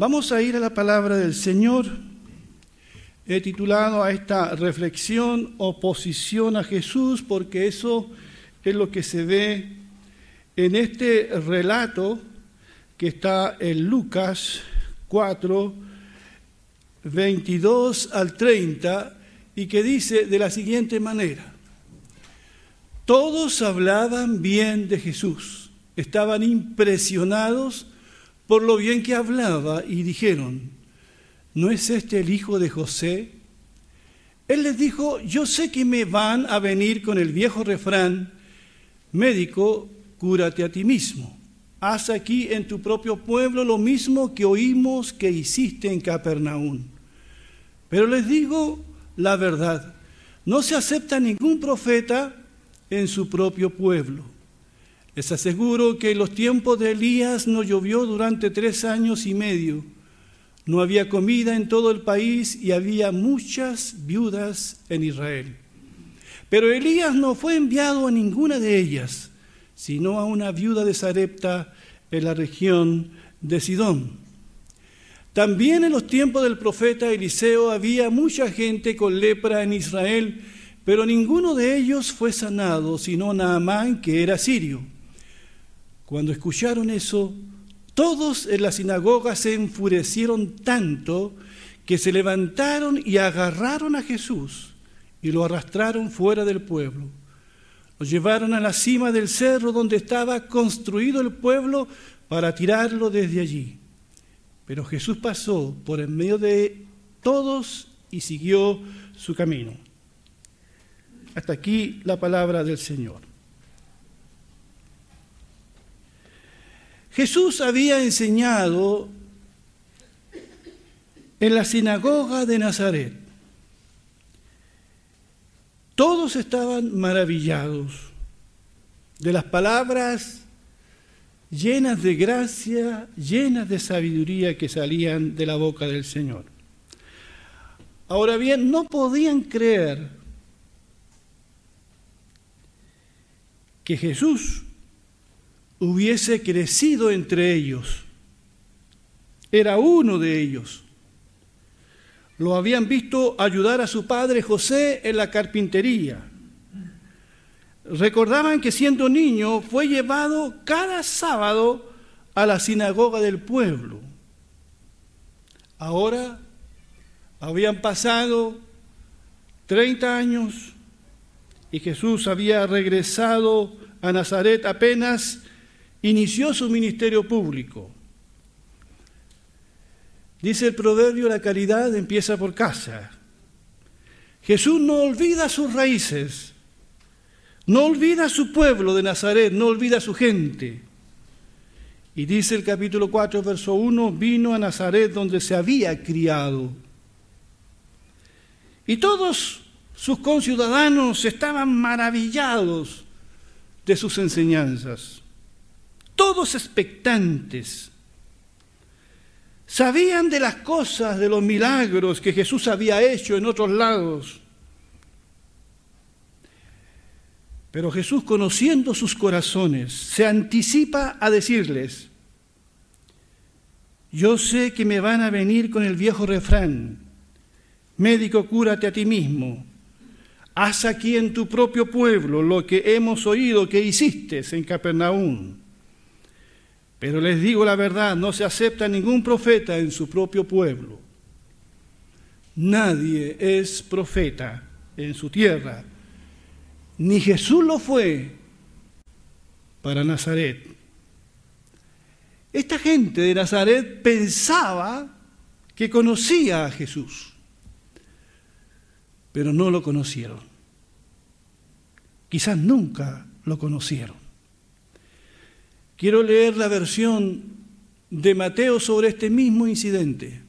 Vamos a ir a la palabra del Señor. He titulado a esta reflexión oposición a Jesús porque eso es lo que se ve en este relato que está en Lucas 4, 22 al 30 y que dice de la siguiente manera, todos hablaban bien de Jesús, estaban impresionados por lo bien que hablaba y dijeron, ¿no es este el hijo de José? Él les dijo, yo sé que me van a venir con el viejo refrán, médico, cúrate a ti mismo. Haz aquí en tu propio pueblo lo mismo que oímos que hiciste en Capernaum. Pero les digo la verdad, no se acepta ningún profeta en su propio pueblo. Les aseguro que en los tiempos de Elías no llovió durante tres años y medio. No había comida en todo el país y había muchas viudas en Israel. Pero Elías no fue enviado a ninguna de ellas, sino a una viuda de Sarepta en la región de Sidón. También en los tiempos del profeta Eliseo había mucha gente con lepra en Israel, pero ninguno de ellos fue sanado, sino Naamán, que era sirio. Cuando escucharon eso, todos en la sinagoga se enfurecieron tanto que se levantaron y agarraron a Jesús y lo arrastraron fuera del pueblo. Lo llevaron a la cima del cerro donde estaba construido el pueblo para tirarlo desde allí. Pero Jesús pasó por en medio de todos y siguió su camino. Hasta aquí la palabra del Señor. Jesús había enseñado en la sinagoga de Nazaret. Todos estaban maravillados de las palabras llenas de gracia, llenas de sabiduría que salían de la boca del Señor. Ahora bien, no podían creer que Jesús hubiese crecido entre ellos. Era uno de ellos. Lo habían visto ayudar a su padre José en la carpintería. Recordaban que siendo niño fue llevado cada sábado a la sinagoga del pueblo. Ahora habían pasado 30 años y Jesús había regresado a Nazaret apenas inició su ministerio público. Dice el proverbio, la caridad empieza por casa. Jesús no olvida sus raíces, no olvida su pueblo de Nazaret, no olvida su gente. Y dice el capítulo 4, verso 1, vino a Nazaret donde se había criado. Y todos sus conciudadanos estaban maravillados de sus enseñanzas todos expectantes. Sabían de las cosas, de los milagros que Jesús había hecho en otros lados. Pero Jesús, conociendo sus corazones, se anticipa a decirles, yo sé que me van a venir con el viejo refrán, médico, cúrate a ti mismo, haz aquí en tu propio pueblo lo que hemos oído que hiciste en Capernaum. Pero les digo la verdad, no se acepta ningún profeta en su propio pueblo. Nadie es profeta en su tierra. Ni Jesús lo fue para Nazaret. Esta gente de Nazaret pensaba que conocía a Jesús, pero no lo conocieron. Quizás nunca lo conocieron. Quiero leer la versión de Mateo sobre este mismo incidente,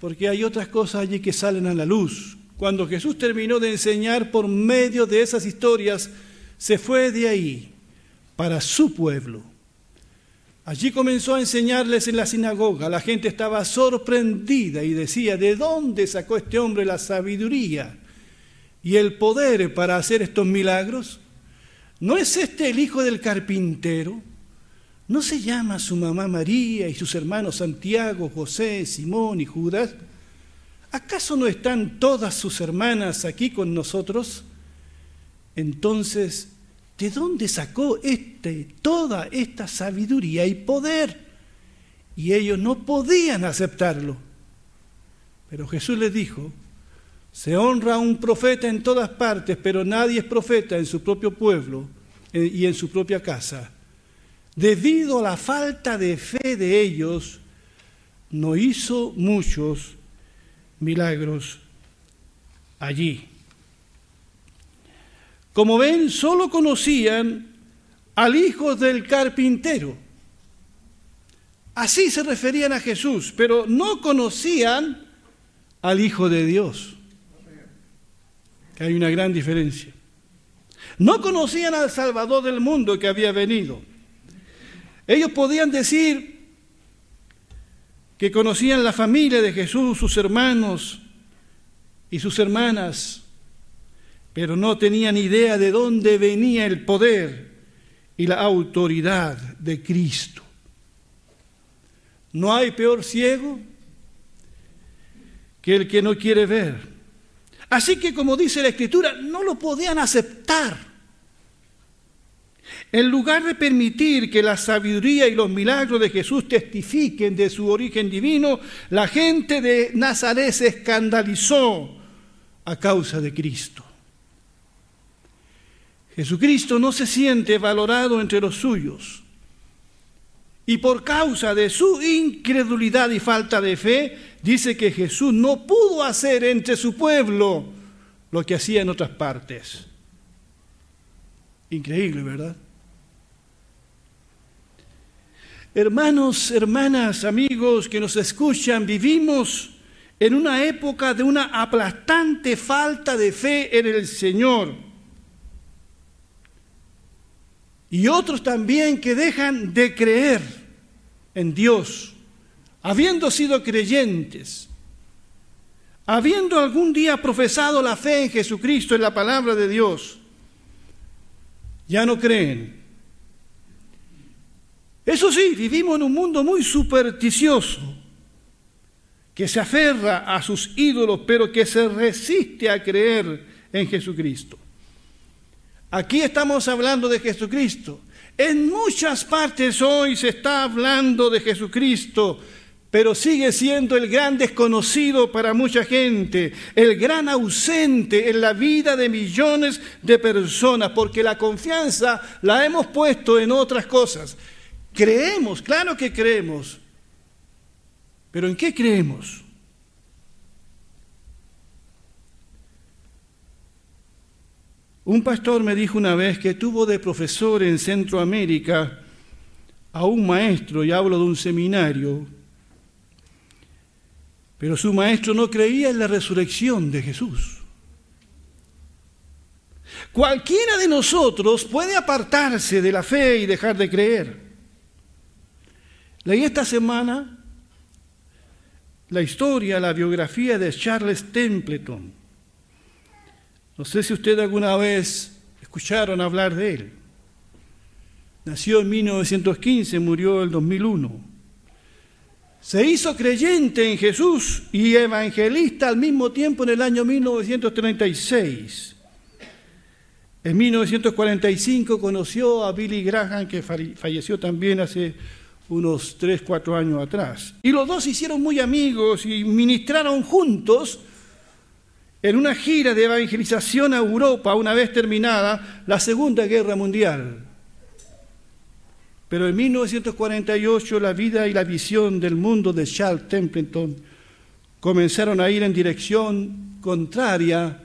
porque hay otras cosas allí que salen a la luz. Cuando Jesús terminó de enseñar por medio de esas historias, se fue de ahí para su pueblo. Allí comenzó a enseñarles en la sinagoga. La gente estaba sorprendida y decía, ¿de dónde sacó este hombre la sabiduría y el poder para hacer estos milagros? ¿No es este el hijo del carpintero? ¿No se llama su mamá María y sus hermanos Santiago, José, Simón y Judas? ¿Acaso no están todas sus hermanas aquí con nosotros? Entonces, ¿de dónde sacó este, toda esta sabiduría y poder? Y ellos no podían aceptarlo. Pero Jesús les dijo, se honra a un profeta en todas partes, pero nadie es profeta en su propio pueblo eh, y en su propia casa. Debido a la falta de fe de ellos, no hizo muchos milagros allí. Como ven, solo conocían al hijo del carpintero. Así se referían a Jesús, pero no conocían al Hijo de Dios. Que hay una gran diferencia. No conocían al Salvador del mundo que había venido. Ellos podían decir que conocían la familia de Jesús, sus hermanos y sus hermanas, pero no tenían idea de dónde venía el poder y la autoridad de Cristo. No hay peor ciego que el que no quiere ver. Así que como dice la Escritura, no lo podían aceptar. En lugar de permitir que la sabiduría y los milagros de Jesús testifiquen de su origen divino, la gente de Nazaret se escandalizó a causa de Cristo. Jesucristo no se siente valorado entre los suyos. Y por causa de su incredulidad y falta de fe, dice que Jesús no pudo hacer entre su pueblo lo que hacía en otras partes. Increíble, ¿verdad? Hermanos, hermanas, amigos que nos escuchan, vivimos en una época de una aplastante falta de fe en el Señor. Y otros también que dejan de creer en Dios, habiendo sido creyentes, habiendo algún día profesado la fe en Jesucristo, en la palabra de Dios, ya no creen eso sí, vivimos en un mundo muy supersticioso, que se aferra a sus ídolos, pero que se resiste a creer en Jesucristo. Aquí estamos hablando de Jesucristo. En muchas partes hoy se está hablando de Jesucristo, pero sigue siendo el gran desconocido para mucha gente, el gran ausente en la vida de millones de personas, porque la confianza la hemos puesto en otras cosas. Creemos, claro que creemos. Pero ¿en qué creemos? Un pastor me dijo una vez que tuvo de profesor en Centroamérica a un maestro, y hablo de un seminario, pero su maestro no creía en la resurrección de Jesús. Cualquiera de nosotros puede apartarse de la fe y dejar de creer. Leí esta semana la historia, la biografía de Charles Templeton. No sé si ustedes alguna vez escucharon hablar de él. Nació en 1915, murió en 2001. Se hizo creyente en Jesús y evangelista al mismo tiempo en el año 1936. En 1945 conoció a Billy Graham, que falleció también hace unos tres, cuatro años atrás. Y los dos se hicieron muy amigos y ministraron juntos en una gira de evangelización a Europa una vez terminada la Segunda Guerra Mundial. Pero en 1948 la vida y la visión del mundo de Charles Templeton comenzaron a ir en dirección contraria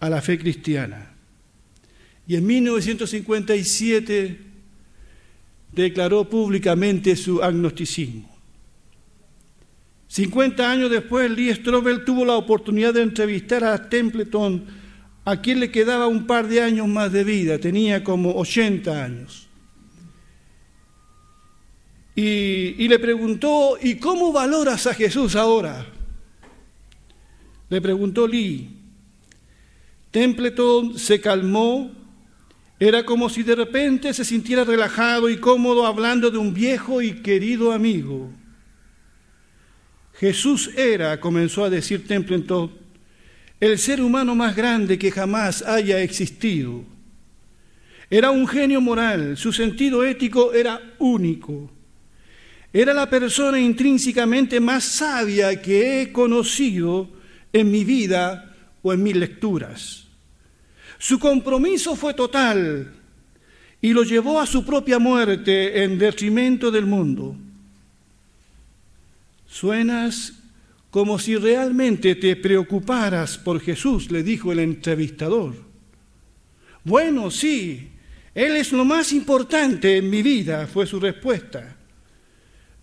a la fe cristiana. Y en 1957 declaró públicamente su agnosticismo. 50 años después, Lee Strobel tuvo la oportunidad de entrevistar a Templeton, a quien le quedaba un par de años más de vida, tenía como 80 años. Y, y le preguntó, ¿y cómo valoras a Jesús ahora? Le preguntó Lee. Templeton se calmó Era como si de repente se sintiera relajado y cómodo hablando de un viejo y querido amigo. Jesús era, comenzó a decir Templeton, el ser humano más grande que jamás haya existido. Era un genio moral, su sentido ético era único. Era la persona intrínsecamente más sabia que he conocido en mi vida o en mis lecturas. Su compromiso fue total y lo llevó a su propia muerte en detrimento del mundo. Suenas como si realmente te preocuparas por Jesús, le dijo el entrevistador. Bueno, sí, Él es lo más importante en mi vida, fue su respuesta.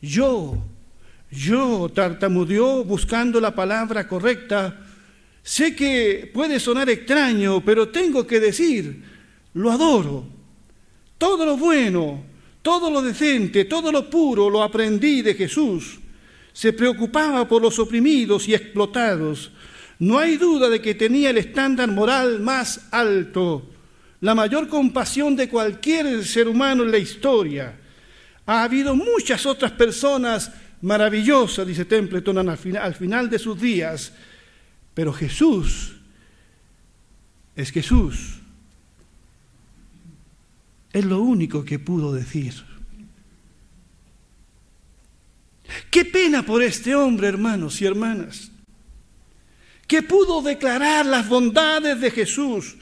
Yo, yo, tartamudeó buscando la palabra correcta, sé que puede sonar extraño, pero tengo que decir, lo adoro. Todo lo bueno, todo lo decente, todo lo puro lo aprendí de Jesús se preocupaba por los oprimidos y explotados. No hay duda de que tenía el estándar moral más alto, la mayor compasión de cualquier ser humano en la historia. Ha habido muchas otras personas maravillosas, dice Templeton al final, al final de sus días, pero Jesús es Jesús. Es lo único que pudo decir. Qué pena por este hombre, hermanos y hermanas, que pudo declarar las bondades de Jesús,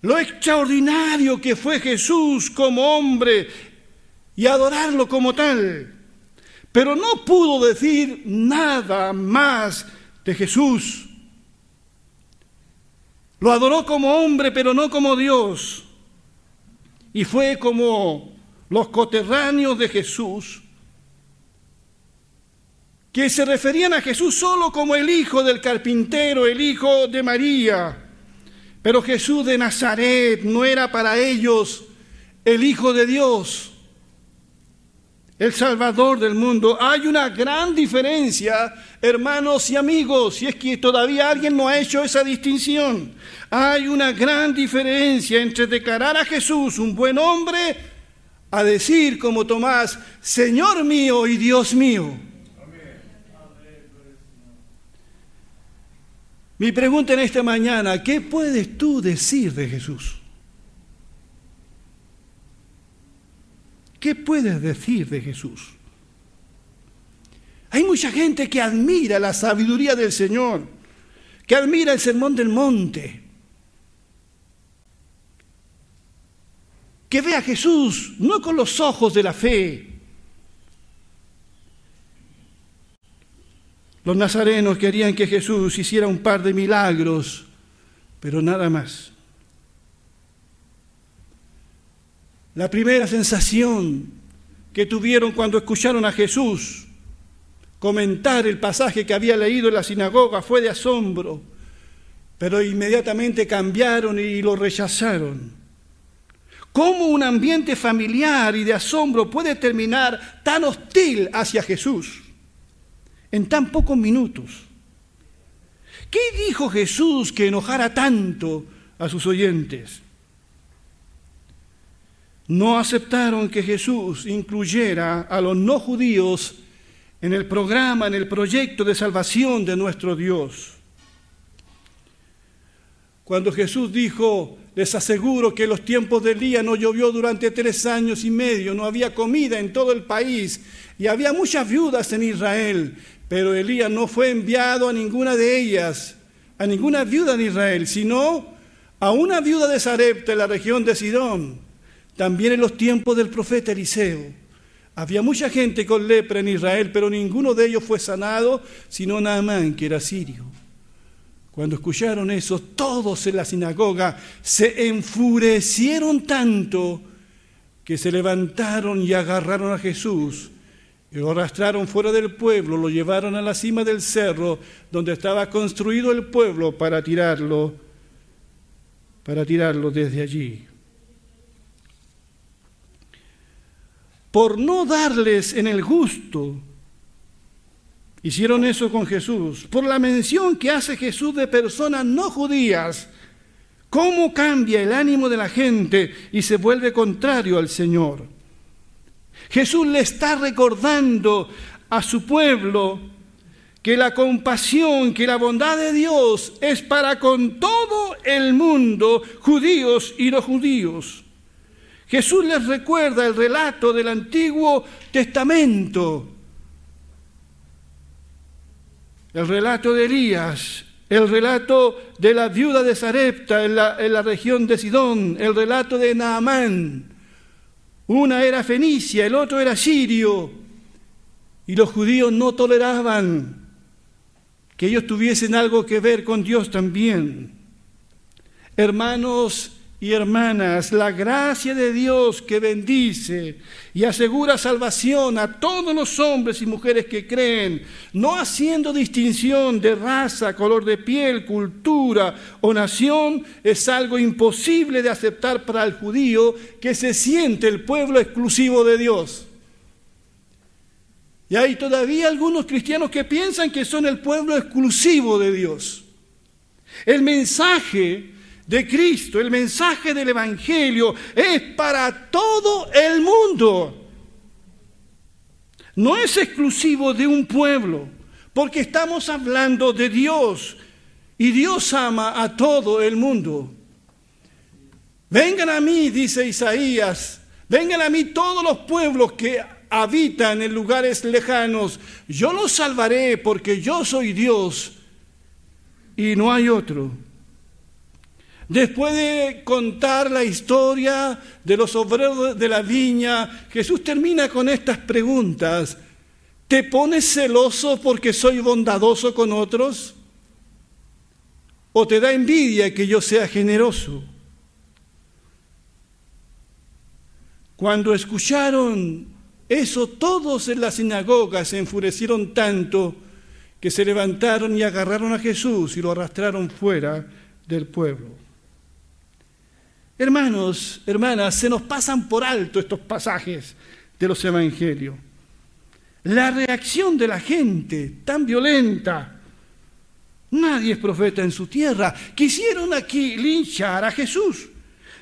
lo extraordinario que fue Jesús como hombre y adorarlo como tal, pero no pudo decir nada más de Jesús. Lo adoró como hombre, pero no como Dios. Y fue como los coterráneos de Jesús que se referían a Jesús solo como el hijo del carpintero, el hijo de María. Pero Jesús de Nazaret no era para ellos el Hijo de Dios, el Salvador del mundo. Hay una gran diferencia, hermanos y amigos, si es que todavía alguien no ha hecho esa distinción. Hay una gran diferencia entre declarar a Jesús un buen hombre a decir como Tomás, Señor mío y Dios mío. Mi pregunta en esta mañana, ¿qué puedes tú decir de Jesús? ¿Qué puedes decir de Jesús? Hay mucha gente que admira la sabiduría del Señor, que admira el sermón del monte, que ve a Jesús no con los ojos de la fe, Los nazarenos querían que Jesús hiciera un par de milagros, pero nada más. La primera sensación que tuvieron cuando escucharon a Jesús comentar el pasaje que había leído en la sinagoga fue de asombro, pero inmediatamente cambiaron y lo rechazaron. ¿Cómo un ambiente familiar y de asombro puede terminar tan hostil hacia Jesús? En tan pocos minutos. ¿Qué dijo Jesús que enojara tanto a sus oyentes? No aceptaron que Jesús incluyera a los no judíos en el programa, en el proyecto de salvación de nuestro Dios. Cuando Jesús dijo, les aseguro que en los tiempos del día no llovió durante tres años y medio, no había comida en todo el país y había muchas viudas en Israel. Pero Elías no fue enviado a ninguna de ellas, a ninguna viuda de Israel, sino a una viuda de Sarepta en la región de Sidón. También en los tiempos del profeta Eliseo. Había mucha gente con lepra en Israel, pero ninguno de ellos fue sanado, sino Naamán, que era sirio. Cuando escucharon eso, todos en la sinagoga se enfurecieron tanto que se levantaron y agarraron a Jesús y lo arrastraron fuera del pueblo, lo llevaron a la cima del cerro donde estaba construido el pueblo para tirarlo, para tirarlo desde allí. Por no darles en el gusto, hicieron eso con Jesús. Por la mención que hace Jesús de personas no judías, cómo cambia el ánimo de la gente y se vuelve contrario al Señor. Jesús le está recordando a su pueblo que la compasión, que la bondad de Dios es para con todo el mundo, judíos y no judíos. Jesús les recuerda el relato del Antiguo Testamento, el relato de Elías, el relato de la viuda de Sarepta en la, en la región de Sidón, el relato de Naamán. Una era fenicia, el otro era sirio, y los judíos no toleraban que ellos tuviesen algo que ver con Dios también. Hermanos y hermanas, la gracia de Dios que bendice y asegura salvación a todos los hombres y mujeres que creen, no haciendo distinción de raza, color de piel, cultura o nación, es algo imposible de aceptar para el judío que se siente el pueblo exclusivo de Dios. Y hay todavía algunos cristianos que piensan que son el pueblo exclusivo de Dios. El mensaje de Cristo, el mensaje del Evangelio es para todo el mundo. No es exclusivo de un pueblo, porque estamos hablando de Dios y Dios ama a todo el mundo. Vengan a mí, dice Isaías, vengan a mí todos los pueblos que habitan en lugares lejanos. Yo los salvaré porque yo soy Dios y no hay otro. Después de contar la historia de los obreros de la viña, Jesús termina con estas preguntas. ¿Te pones celoso porque soy bondadoso con otros? ¿O te da envidia que yo sea generoso? Cuando escucharon eso todos en la sinagoga se enfurecieron tanto que se levantaron y agarraron a Jesús y lo arrastraron fuera del pueblo. Hermanos, hermanas, se nos pasan por alto estos pasajes de los evangelios. La reacción de la gente tan violenta. Nadie es profeta en su tierra. Quisieron aquí linchar a Jesús.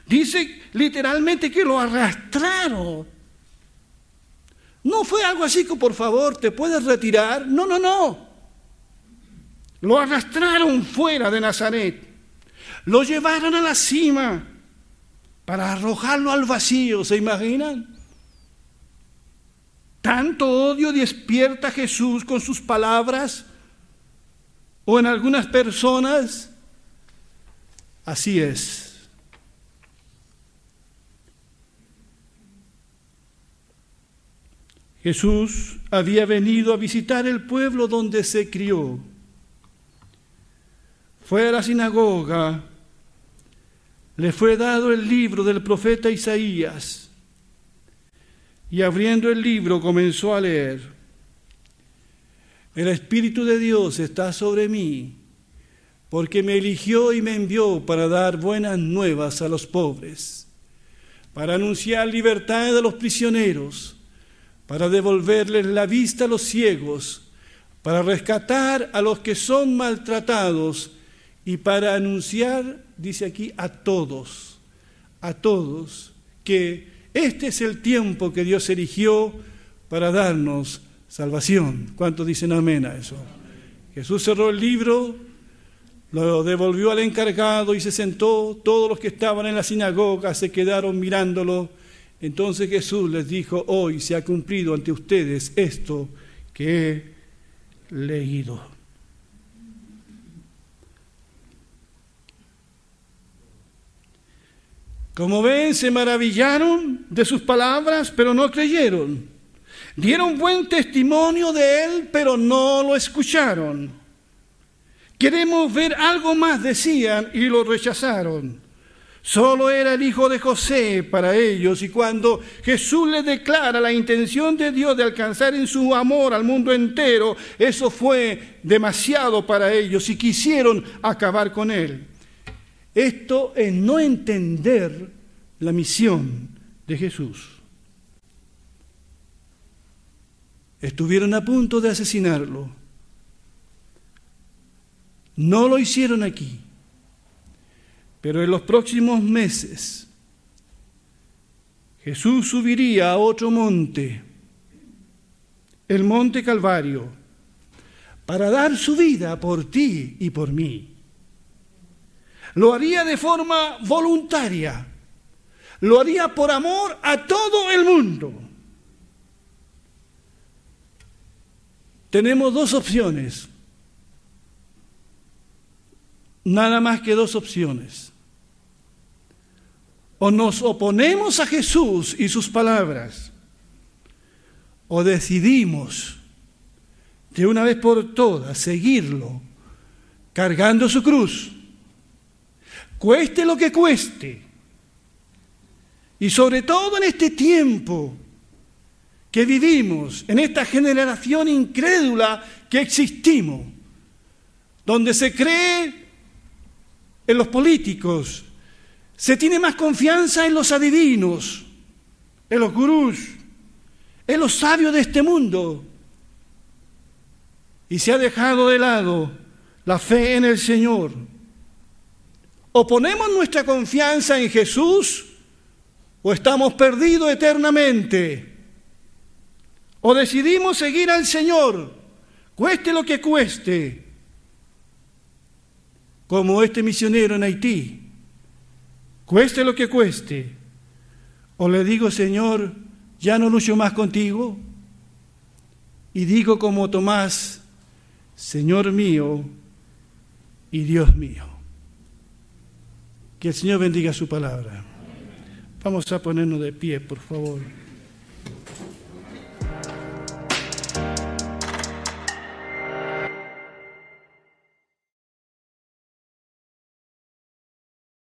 Dice literalmente que lo arrastraron no fue algo así que por favor te puedes retirar. No, no, no. Lo arrastraron fuera de Nazaret. Lo llevaron a la cima para arrojarlo al vacío. ¿Se imaginan? ¿Tanto odio despierta Jesús con sus palabras? ¿O en algunas personas? Así es. Jesús había venido a visitar el pueblo donde se crió. Fue a la sinagoga, le fue dado el libro del profeta Isaías y abriendo el libro comenzó a leer. El Espíritu de Dios está sobre mí porque me eligió y me envió para dar buenas nuevas a los pobres, para anunciar libertad a los prisioneros para devolverles la vista a los ciegos, para rescatar a los que son maltratados y para anunciar, dice aquí, a todos, a todos, que este es el tiempo que Dios eligió para darnos salvación. ¿Cuántos dicen amén a eso? Jesús cerró el libro, lo devolvió al encargado y se sentó. Todos los que estaban en la sinagoga se quedaron mirándolo entonces Jesús les dijo, hoy se ha cumplido ante ustedes esto que he leído. Como ven, se maravillaron de sus palabras, pero no creyeron. Dieron buen testimonio de él, pero no lo escucharon. Queremos ver algo más, decían, y lo rechazaron. Solo era el hijo de José para ellos y cuando Jesús les declara la intención de Dios de alcanzar en su amor al mundo entero, eso fue demasiado para ellos y quisieron acabar con él. Esto es no entender la misión de Jesús. Estuvieron a punto de asesinarlo. No lo hicieron aquí Pero en los próximos meses Jesús subiría a otro monte, el monte Calvario, para dar su vida por ti y por mí. Lo haría de forma voluntaria, lo haría por amor a todo el mundo. Tenemos dos opciones, nada más que dos opciones. O nos oponemos a Jesús y sus palabras, o decidimos de una vez por todas seguirlo cargando su cruz, cueste lo que cueste, y sobre todo en este tiempo que vivimos, en esta generación incrédula que existimos, donde se cree en los políticos, se tiene más confianza en los adivinos, en los gurús, en los sabios de este mundo, y se ha dejado de lado la fe en el Señor. O ponemos nuestra confianza en Jesús o estamos perdidos eternamente. O decidimos seguir al Señor, cueste lo que cueste, como este misionero en Haití, cueste lo que cueste. O le digo, Señor, ya no lucho más contigo. Y digo como Tomás, Señor mío y Dios mío. Que el Señor bendiga su palabra. Vamos a ponernos de pie, por favor.